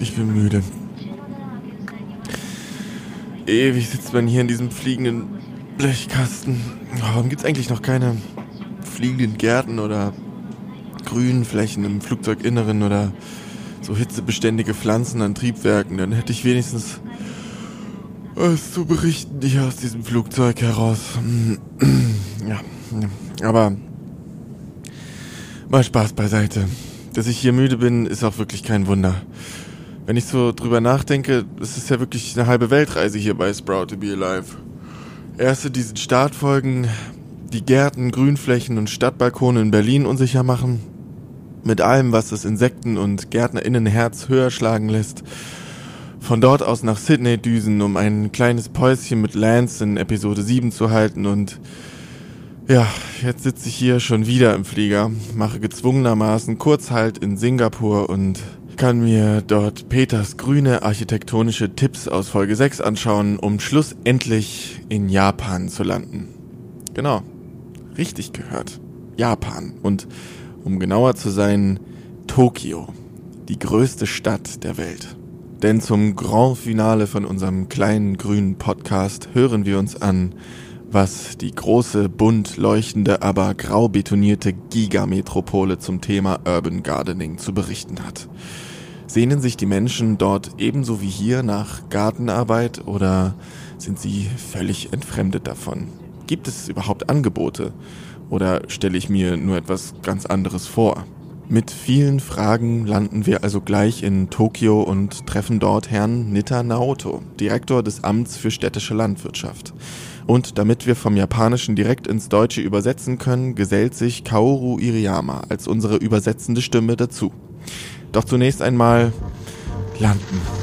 Ich bin müde. Ewig sitzt man hier in diesem fliegenden Blechkasten. Warum gibt es eigentlich noch keine fliegenden Gärten oder grünen Flächen im Flugzeuginneren oder so hitzebeständige Pflanzen an Triebwerken? Dann hätte ich wenigstens was zu berichten hier aus diesem Flugzeug heraus. Ja, aber mal Spaß beiseite. Dass ich hier müde bin, ist auch wirklich kein Wunder. Wenn ich so drüber nachdenke, es ist ja wirklich eine halbe Weltreise hier bei Sprout to be Alive. Erst in diesen Startfolgen die Gärten, Grünflächen und Stadtbalkone in Berlin unsicher machen. Mit allem, was das Insekten- und GärtnerInnenherz höher schlagen lässt. Von dort aus nach Sydney düsen, um ein kleines Päuschen mit Lance in Episode 7 zu halten und ja, jetzt sitze ich hier schon wieder im Flieger, mache gezwungenermaßen Kurzhalt in Singapur und kann mir dort Peters grüne architektonische Tipps aus Folge 6 anschauen, um schlussendlich in Japan zu landen. Genau, richtig gehört. Japan und um genauer zu sein, Tokio, die größte Stadt der Welt. Denn zum Grand Finale von unserem kleinen grünen Podcast hören wir uns an, was die große, bunt leuchtende, aber grau betonierte Gigametropole zum Thema Urban Gardening zu berichten hat. Sehnen sich die Menschen dort ebenso wie hier nach Gartenarbeit oder sind sie völlig entfremdet davon? Gibt es überhaupt Angebote? Oder stelle ich mir nur etwas ganz anderes vor? Mit vielen Fragen landen wir also gleich in Tokio und treffen dort Herrn Nitta Naoto, Direktor des Amts für städtische Landwirtschaft. Und damit wir vom Japanischen direkt ins Deutsche übersetzen können, gesellt sich Kaoru Iriyama als unsere übersetzende Stimme dazu. Doch zunächst einmal landen.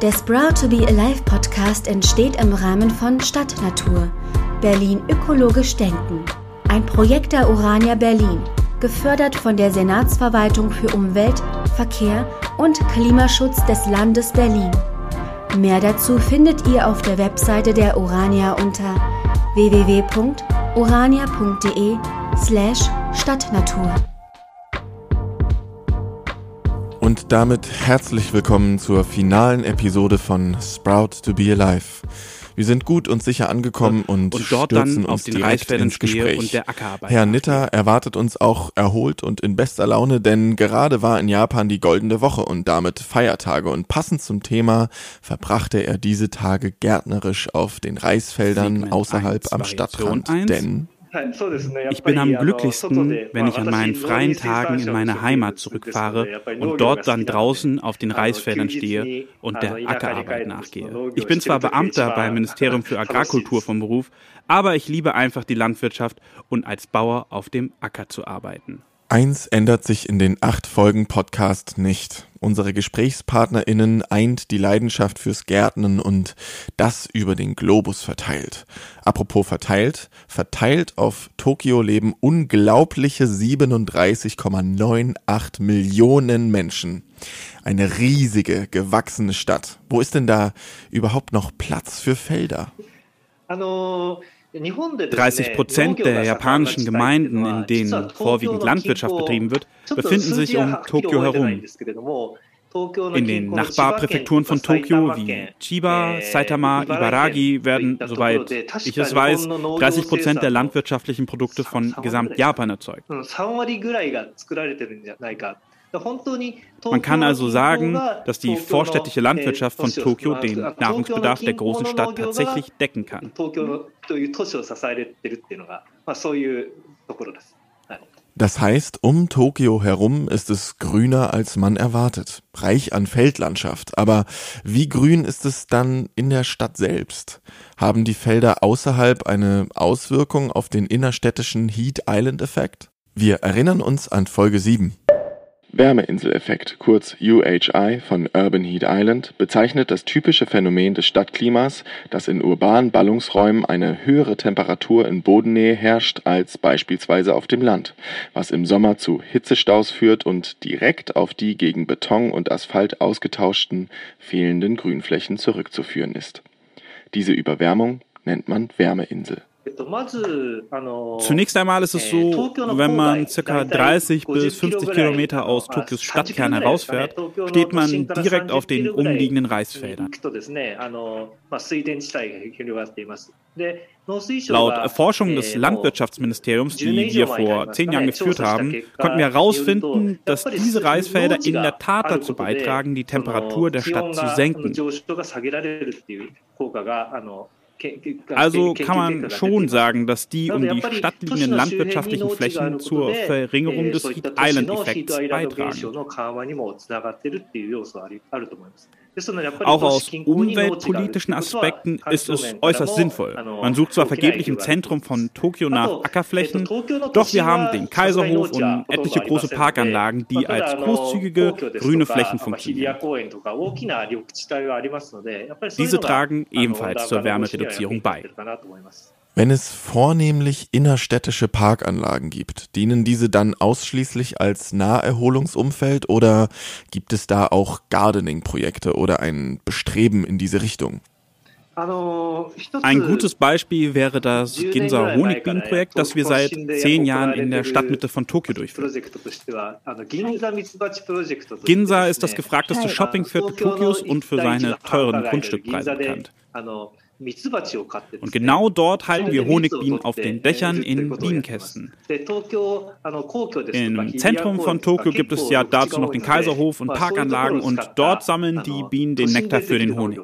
Der Sprout to be Alive Podcast entsteht im Rahmen von Stadtnatur, Berlin ökologisch denken. Ein Projekt der Urania Berlin, gefördert von der Senatsverwaltung für Umwelt, Verkehr und Klimaschutz des Landes Berlin. Mehr dazu findet ihr auf der Webseite der Urania unter www.urania.de slash Stadtnatur. Und damit herzlich willkommen zur finalen Episode von Sprout to be Alive. Wir sind gut und sicher angekommen und, und dort stürzen uns direkt ins Gespräch. und der Ackerarbeit Herr. Nitter erwartet uns auch erholt und in bester Laune, denn gerade war in Japan die goldene Woche und damit Feiertage und passend zum Thema verbrachte er diese Tage gärtnerisch auf den Reisfeldern Segment außerhalb eins, am Variation Stadtrand, eins. denn Ich bin am glücklichsten, wenn ich an meinen freien Tagen in meine Heimat zurückfahre und dort dann draußen auf den Reisfeldern stehe und der Ackerarbeit nachgehe. Ich bin zwar Beamter beim Ministerium für Agrarkultur vom Beruf, aber ich liebe einfach die Landwirtschaft und als Bauer auf dem Acker zu arbeiten. Eins ändert sich in den acht Folgen Podcast nicht. Unsere GesprächspartnerInnen eint die Leidenschaft fürs Gärtnen und das über den Globus verteilt. Apropos verteilt, verteilt auf Tokio leben unglaubliche 37,98 Millionen Menschen. Eine riesige, gewachsene Stadt. Wo ist denn da überhaupt noch Platz für Felder? 30 Prozent der japanischen Gemeinden, in denen vorwiegend Landwirtschaft betrieben wird, befinden sich um Tokio herum. In den Nachbarpräfekturen von Tokio wie Chiba, Saitama, Ibaragi werden, soweit ich es weiß, 30 Prozent der landwirtschaftlichen Produkte von Gesamt-Japan erzeugt. Man kann also sagen, dass die vorstädtische Landwirtschaft von Tokio den Nahrungsbedarf der großen Stadt tatsächlich decken kann. Das heißt, um Tokio herum ist es grüner, als man erwartet. Reich an Feldlandschaft. Aber wie grün ist es dann in der Stadt selbst? Haben die Felder außerhalb eine Auswirkung auf den innerstädtischen Heat Island Effekt? Wir erinnern uns an Folge 7. Wärmeinseleffekt, kurz UHI von Urban Heat Island, bezeichnet das typische Phänomen des Stadtklimas, dass in urbanen Ballungsräumen eine höhere Temperatur in Bodennähe herrscht als beispielsweise auf dem Land, was im Sommer zu Hitzestaus führt und direkt auf die gegen Beton und Asphalt ausgetauschten fehlenden Grünflächen zurückzuführen ist. Diese Überwärmung nennt man Wärmeinsel. Zunächst einmal ist es so, wenn man ca. 30 bis 50 Kilometer aus Tokios Stadtkern herausfährt, steht man direkt auf den umliegenden Reisfeldern. Laut Erforschung des Landwirtschaftsministeriums, die wir vor zehn Jahren geführt haben, konnten wir herausfinden, dass diese Reisfelder in der Tat dazu beitragen, die Temperatur der Stadt zu senken. Also kann man schon sagen, dass die um die Stadt liegenden landwirtschaftlichen Flächen zur Verringerung des Heat Island-Effekts beitragen. Auch aus umweltpolitischen Aspekten ist es äußerst sinnvoll. Man sucht zwar vergeblich im Zentrum von Tokio nach Ackerflächen, doch wir haben den Kaiserhof und etliche große Parkanlagen, die als großzügige grüne Flächen funktionieren. Diese tragen ebenfalls zur Wärmereduzierung bei. Wenn es vornehmlich innerstädtische Parkanlagen gibt, dienen diese dann ausschließlich als Naherholungsumfeld oder gibt es da auch Gardening-Projekte oder ein Bestreben in diese Richtung? Ein gutes Beispiel wäre das Ginza Honigbienenprojekt, das wir seit zehn Jahren in der Stadtmitte von Tokio durchführen. Ginza ist das gefragteste Shoppingviertel Tokios und für seine teuren Grundstückpreise bekannt. Und genau dort halten wir Honigbienen auf den Dächern in Bienenkästen. Im Zentrum von Tokio gibt es ja dazu noch den Kaiserhof und Parkanlagen und dort sammeln die Bienen den Nektar für den Honig.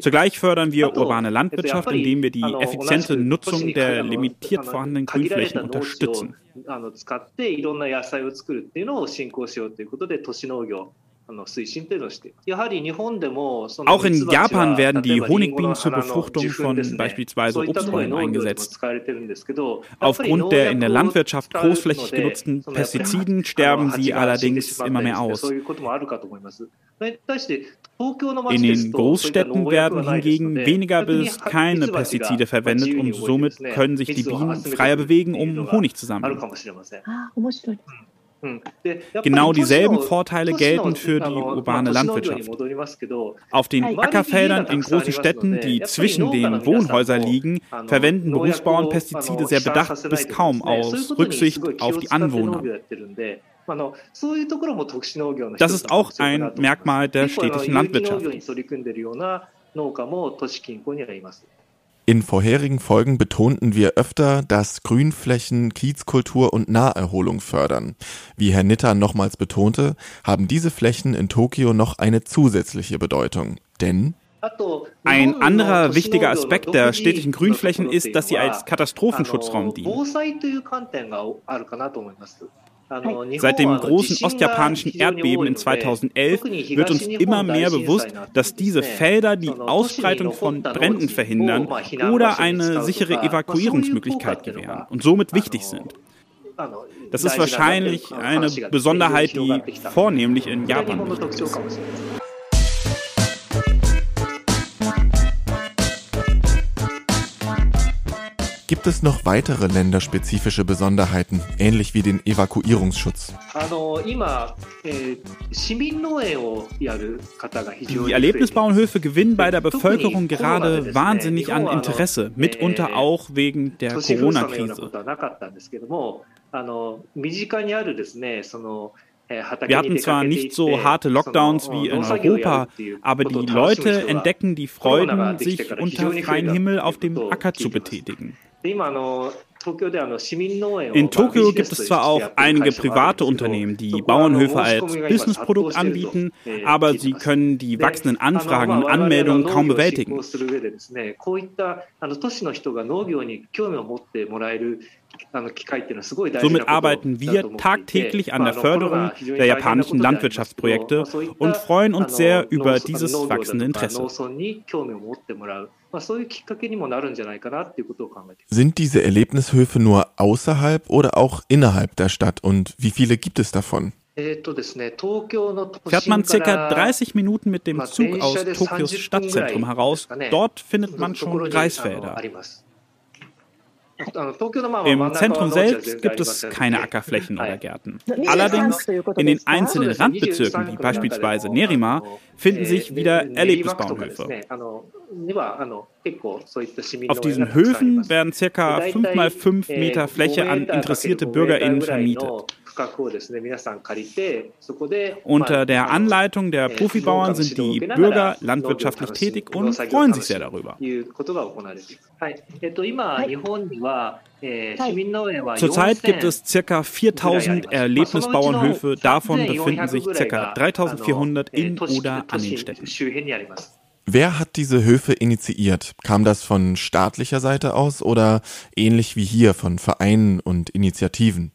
Zugleich fördern wir urbane Landwirtschaft, indem wir die effiziente Nutzung der limitiert vorhandenen Grünflächen unterstützen. Auch in Japan werden die Honigbienen zur Befruchtung von beispielsweise Obstbäumen eingesetzt. Aufgrund der in der Landwirtschaft großflächig genutzten Pestiziden sterben sie allerdings immer mehr aus. In den Großstädten werden hingegen weniger bis keine Pestizide verwendet und somit können sich die Bienen freier bewegen, um Honig zu sammeln. Genau dieselben Vorteile gelten für die urbane Landwirtschaft. Auf den Ackerfeldern in großen Städten, die zwischen den Wohnhäusern liegen, verwenden Berufsbauern Pestizide sehr bedacht bis kaum aus Rücksicht auf die Anwohner. Das ist auch ein Merkmal der städtischen Landwirtschaft. In vorherigen Folgen betonten wir öfter, dass Grünflächen Kiezkultur und Naherholung fördern. Wie Herr Nitter nochmals betonte, haben diese Flächen in Tokio noch eine zusätzliche Bedeutung. Denn ein anderer wichtiger Aspekt der städtischen Grünflächen ist, dass sie als Katastrophenschutzraum dienen. Seit dem großen ostjapanischen Erdbeben in 2011 wird uns immer mehr bewusst, dass diese Felder die Ausbreitung von Bränden verhindern oder eine sichere Evakuierungsmöglichkeit gewähren und somit wichtig sind. Das ist wahrscheinlich eine Besonderheit, die vornehmlich in Japan ist. Gibt es noch weitere länderspezifische Besonderheiten, ähnlich wie den Evakuierungsschutz? Die Erlebnisbauernhöfe gewinnen bei der Bevölkerung gerade wahnsinnig an Interesse, mitunter auch wegen der Corona-Krise. Wir hatten zwar nicht so harte Lockdowns wie in Europa, aber die Leute entdecken die Freuden, sich unter freiem Himmel auf dem Acker zu betätigen. In Tokio gibt es zwar auch einige private Unternehmen, die Bauernhöfe als Businessprodukt anbieten, aber sie können die wachsenden Anfragen und Anmeldungen kaum bewältigen. Somit arbeiten wir tagtäglich an der Förderung der japanischen Landwirtschaftsprojekte und freuen uns sehr über dieses wachsende Interesse. Sind diese Erlebnishöfe nur außerhalb oder auch innerhalb der Stadt und wie viele gibt es davon? Fährt man circa 30 Minuten mit dem Zug aus Tokios Stadtzentrum heraus, dort findet man schon Reisfelder. Im Zentrum selbst gibt es keine Ackerflächen oder Gärten. Allerdings in den einzelnen Randbezirken, wie beispielsweise Nerima, finden sich wieder Erlebnisbauernhöfe. Auf diesen Höfen werden circa 5 mal 5 Meter Fläche an interessierte BürgerInnen vermietet. Unter der Anleitung der Profibauern sind die Bürger landwirtschaftlich tätig und freuen sich sehr darüber. Zurzeit gibt es ca. 4000 Erlebnisbauernhöfe, davon befinden sich ca. 3400 in oder an den Städten. Wer hat diese Höfe initiiert? Kam das von staatlicher Seite aus oder ähnlich wie hier von Vereinen und Initiativen?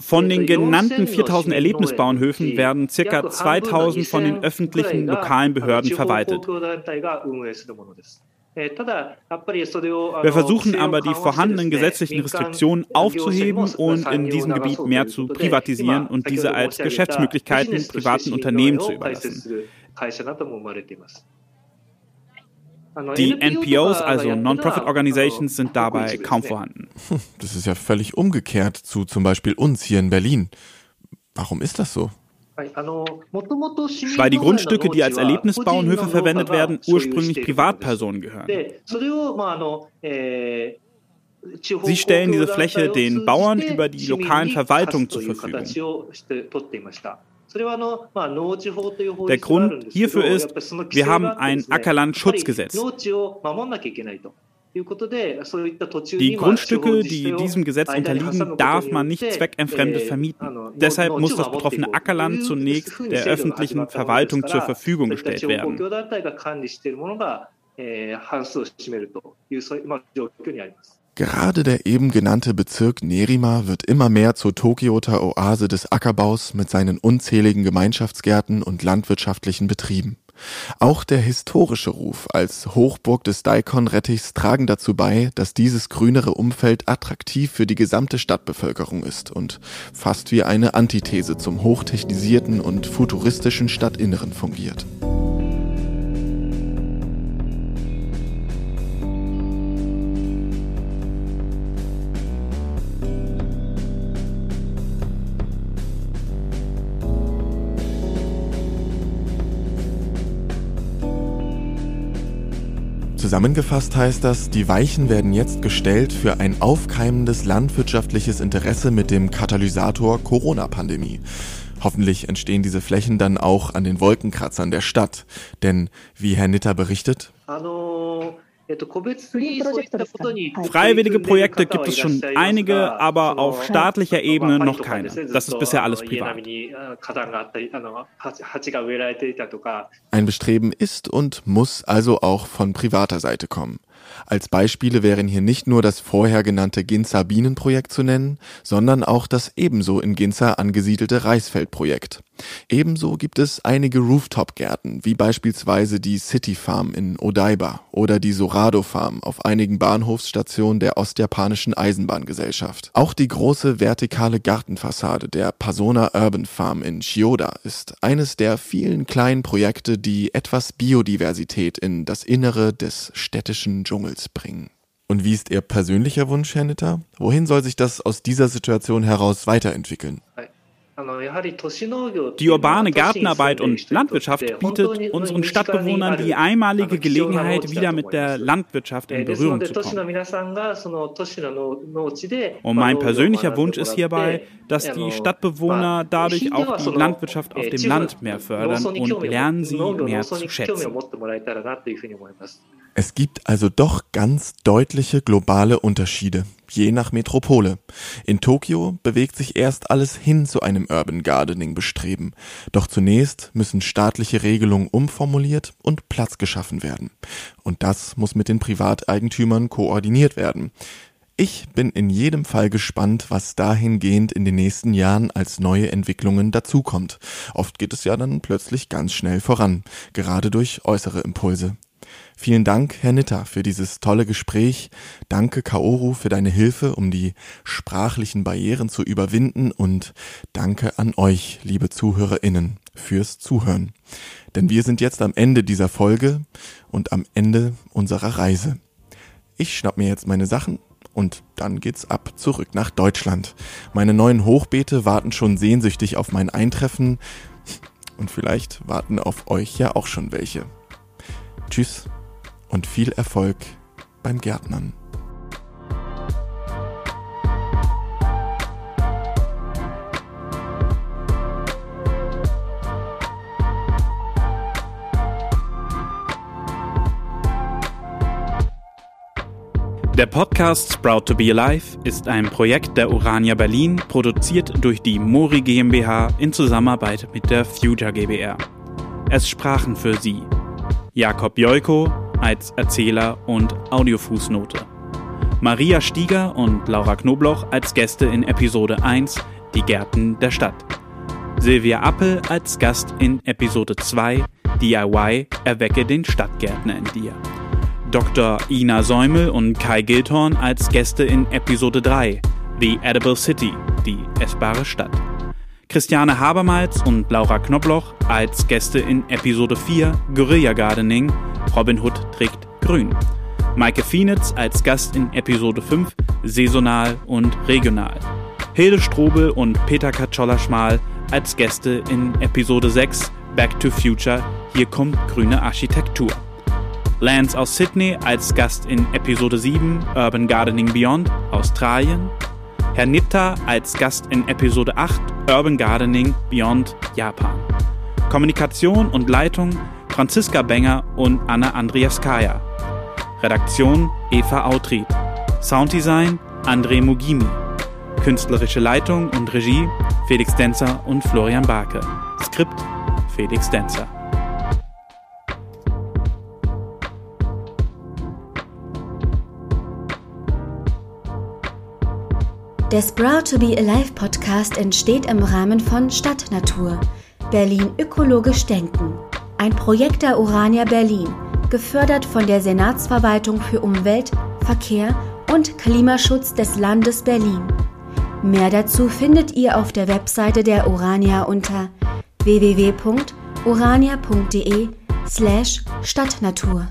Von den genannten 4000 Erlebnisbauernhöfen werden ca. 2000 von den öffentlichen lokalen Behörden verwaltet. Wir versuchen aber, die vorhandenen gesetzlichen Restriktionen aufzuheben und in diesem Gebiet mehr zu privatisieren und diese als Geschäftsmöglichkeiten privaten Unternehmen zu überlassen. Die NPOs, also Non-Profit Organizations, sind dabei kaum vorhanden. Das ist ja völlig umgekehrt zu zum Beispiel uns hier in Berlin. Warum ist das so? Weil die Grundstücke, die als Erlebnisbauernhöfe verwendet werden, ursprünglich Privatpersonen gehören. Sie stellen diese Fläche den Bauern über die lokalen Verwaltungen zur Verfügung. Der Grund hierfür ist, wir haben ein Ackerlandschutzgesetz. Die Grundstücke, die diesem Gesetz unterliegen, darf man nicht zweckentfremdet vermieten. Deshalb muss das betroffene Ackerland zunächst der öffentlichen Verwaltung zur Verfügung gestellt werden. Gerade der eben genannte Bezirk Nerima wird immer mehr zur Tokioter Oase des Ackerbaus mit seinen unzähligen Gemeinschaftsgärten und landwirtschaftlichen Betrieben. Auch der historische Ruf als Hochburg des Daikon-Rettichs tragen dazu bei, dass dieses grünere Umfeld attraktiv für die gesamte Stadtbevölkerung ist und fast wie eine Antithese zum hochtechnisierten und futuristischen Stadtinneren fungiert. Zusammengefasst heißt das, die Weichen werden jetzt gestellt für ein aufkeimendes landwirtschaftliches Interesse mit dem Katalysator Corona-Pandemie. Hoffentlich entstehen diese Flächen dann auch an den Wolkenkratzern der Stadt. Denn, wie Herr Nitter berichtet, Freiwillige Projekte gibt es schon einige, aber auf staatlicher Ebene noch keine. Das ist bisher alles privat. Ein Bestreben ist und muss also auch von privater Seite kommen. Als Beispiele wären hier nicht nur das vorher genannte Ginza Bienenprojekt zu nennen, sondern auch das ebenso in Ginza angesiedelte Reisfeldprojekt. Ebenso gibt es einige Rooftop-Gärten, wie beispielsweise die City Farm in Odaiba oder die Sorado Farm auf einigen Bahnhofsstationen der Ostjapanischen Eisenbahngesellschaft. Auch die große vertikale Gartenfassade der Pasona Urban Farm in Chiyoda ist eines der vielen kleinen Projekte, die etwas Biodiversität in das Innere des städtischen Dschungels bringen. Und wie ist Ihr persönlicher Wunsch, Herr Nitter? Wohin soll sich das aus dieser Situation heraus weiterentwickeln? Die urbane Gartenarbeit und Landwirtschaft bietet unseren Stadtbewohnern die einmalige Gelegenheit, wieder mit der Landwirtschaft in Berührung zu kommen. Und mein persönlicher Wunsch ist hierbei, dass die Stadtbewohner dadurch auch die Landwirtschaft auf dem Land mehr fördern und lernen sie mehr zu schätzen. Es gibt also doch ganz deutliche globale Unterschiede, je nach Metropole. In Tokio bewegt sich erst alles hin zu einem Urban Gardening Bestreben. Doch zunächst müssen staatliche Regelungen umformuliert und Platz geschaffen werden. Und das muss mit den Privateigentümern koordiniert werden. Ich bin in jedem Fall gespannt, was dahingehend in den nächsten Jahren als neue Entwicklungen dazukommt. Oft geht es ja dann plötzlich ganz schnell voran, gerade durch äußere Impulse. Vielen Dank, Herr Nitter, für dieses tolle Gespräch. Danke, Kaoru, für deine Hilfe, um die sprachlichen Barrieren zu überwinden. Und danke an euch, liebe ZuhörerInnen, fürs Zuhören. Denn wir sind jetzt am Ende dieser Folge und am Ende unserer Reise. Ich schnapp mir jetzt meine Sachen und dann geht's ab zurück nach Deutschland. Meine neuen Hochbeete warten schon sehnsüchtig auf mein Eintreffen und vielleicht warten auf euch ja auch schon welche. Tschüss und viel Erfolg beim Gärtnern. Der Podcast Sprout to Be Alive ist ein Projekt der Urania Berlin, produziert durch die Mori GmbH in Zusammenarbeit mit der Future GbR. Es sprachen für Sie Jakob Joiko, als Erzähler und Audiofußnote. Maria Stieger und Laura Knobloch als Gäste in Episode 1 Die Gärten der Stadt. Silvia Appel als Gast in Episode 2 DIY Erwecke den Stadtgärtner in dir. Dr. Ina Säumel und Kai Gildhorn als Gäste in Episode 3 The Edible City, die essbare Stadt. Christiane Habermals und Laura Knobloch als Gäste in Episode 4 Guerilla Gardening Robin Hood trägt grün. Maike Fienitz als Gast in Episode 5 Saisonal und Regional. Hilde Strobel und Peter Katscholler-Schmal als Gäste in Episode 6 Back to Future Hier kommt grüne Architektur. Lance aus Sydney als Gast in Episode 7 Urban Gardening Beyond Australien. Herr Nitta als Gast in Episode 8 Urban Gardening Beyond Japan. Kommunikation und Leitung Franziska Benger und Anna Andriaskaya. Redaktion Eva Autrieb. Sounddesign André Mugimi. Künstlerische Leitung und Regie Felix Denzer und Florian Barke. Skript Felix Denzer. Der Sprout to be Alive Podcast entsteht im Rahmen von Stadtnatur. Berlin ökologisch denken. Ein Projekt der Urania Berlin, gefördert von der Senatsverwaltung für Umwelt, Verkehr und Klimaschutz des Landes Berlin. Mehr dazu findet ihr auf der Webseite der Urania unter www.urania.de slash Stadtnatur.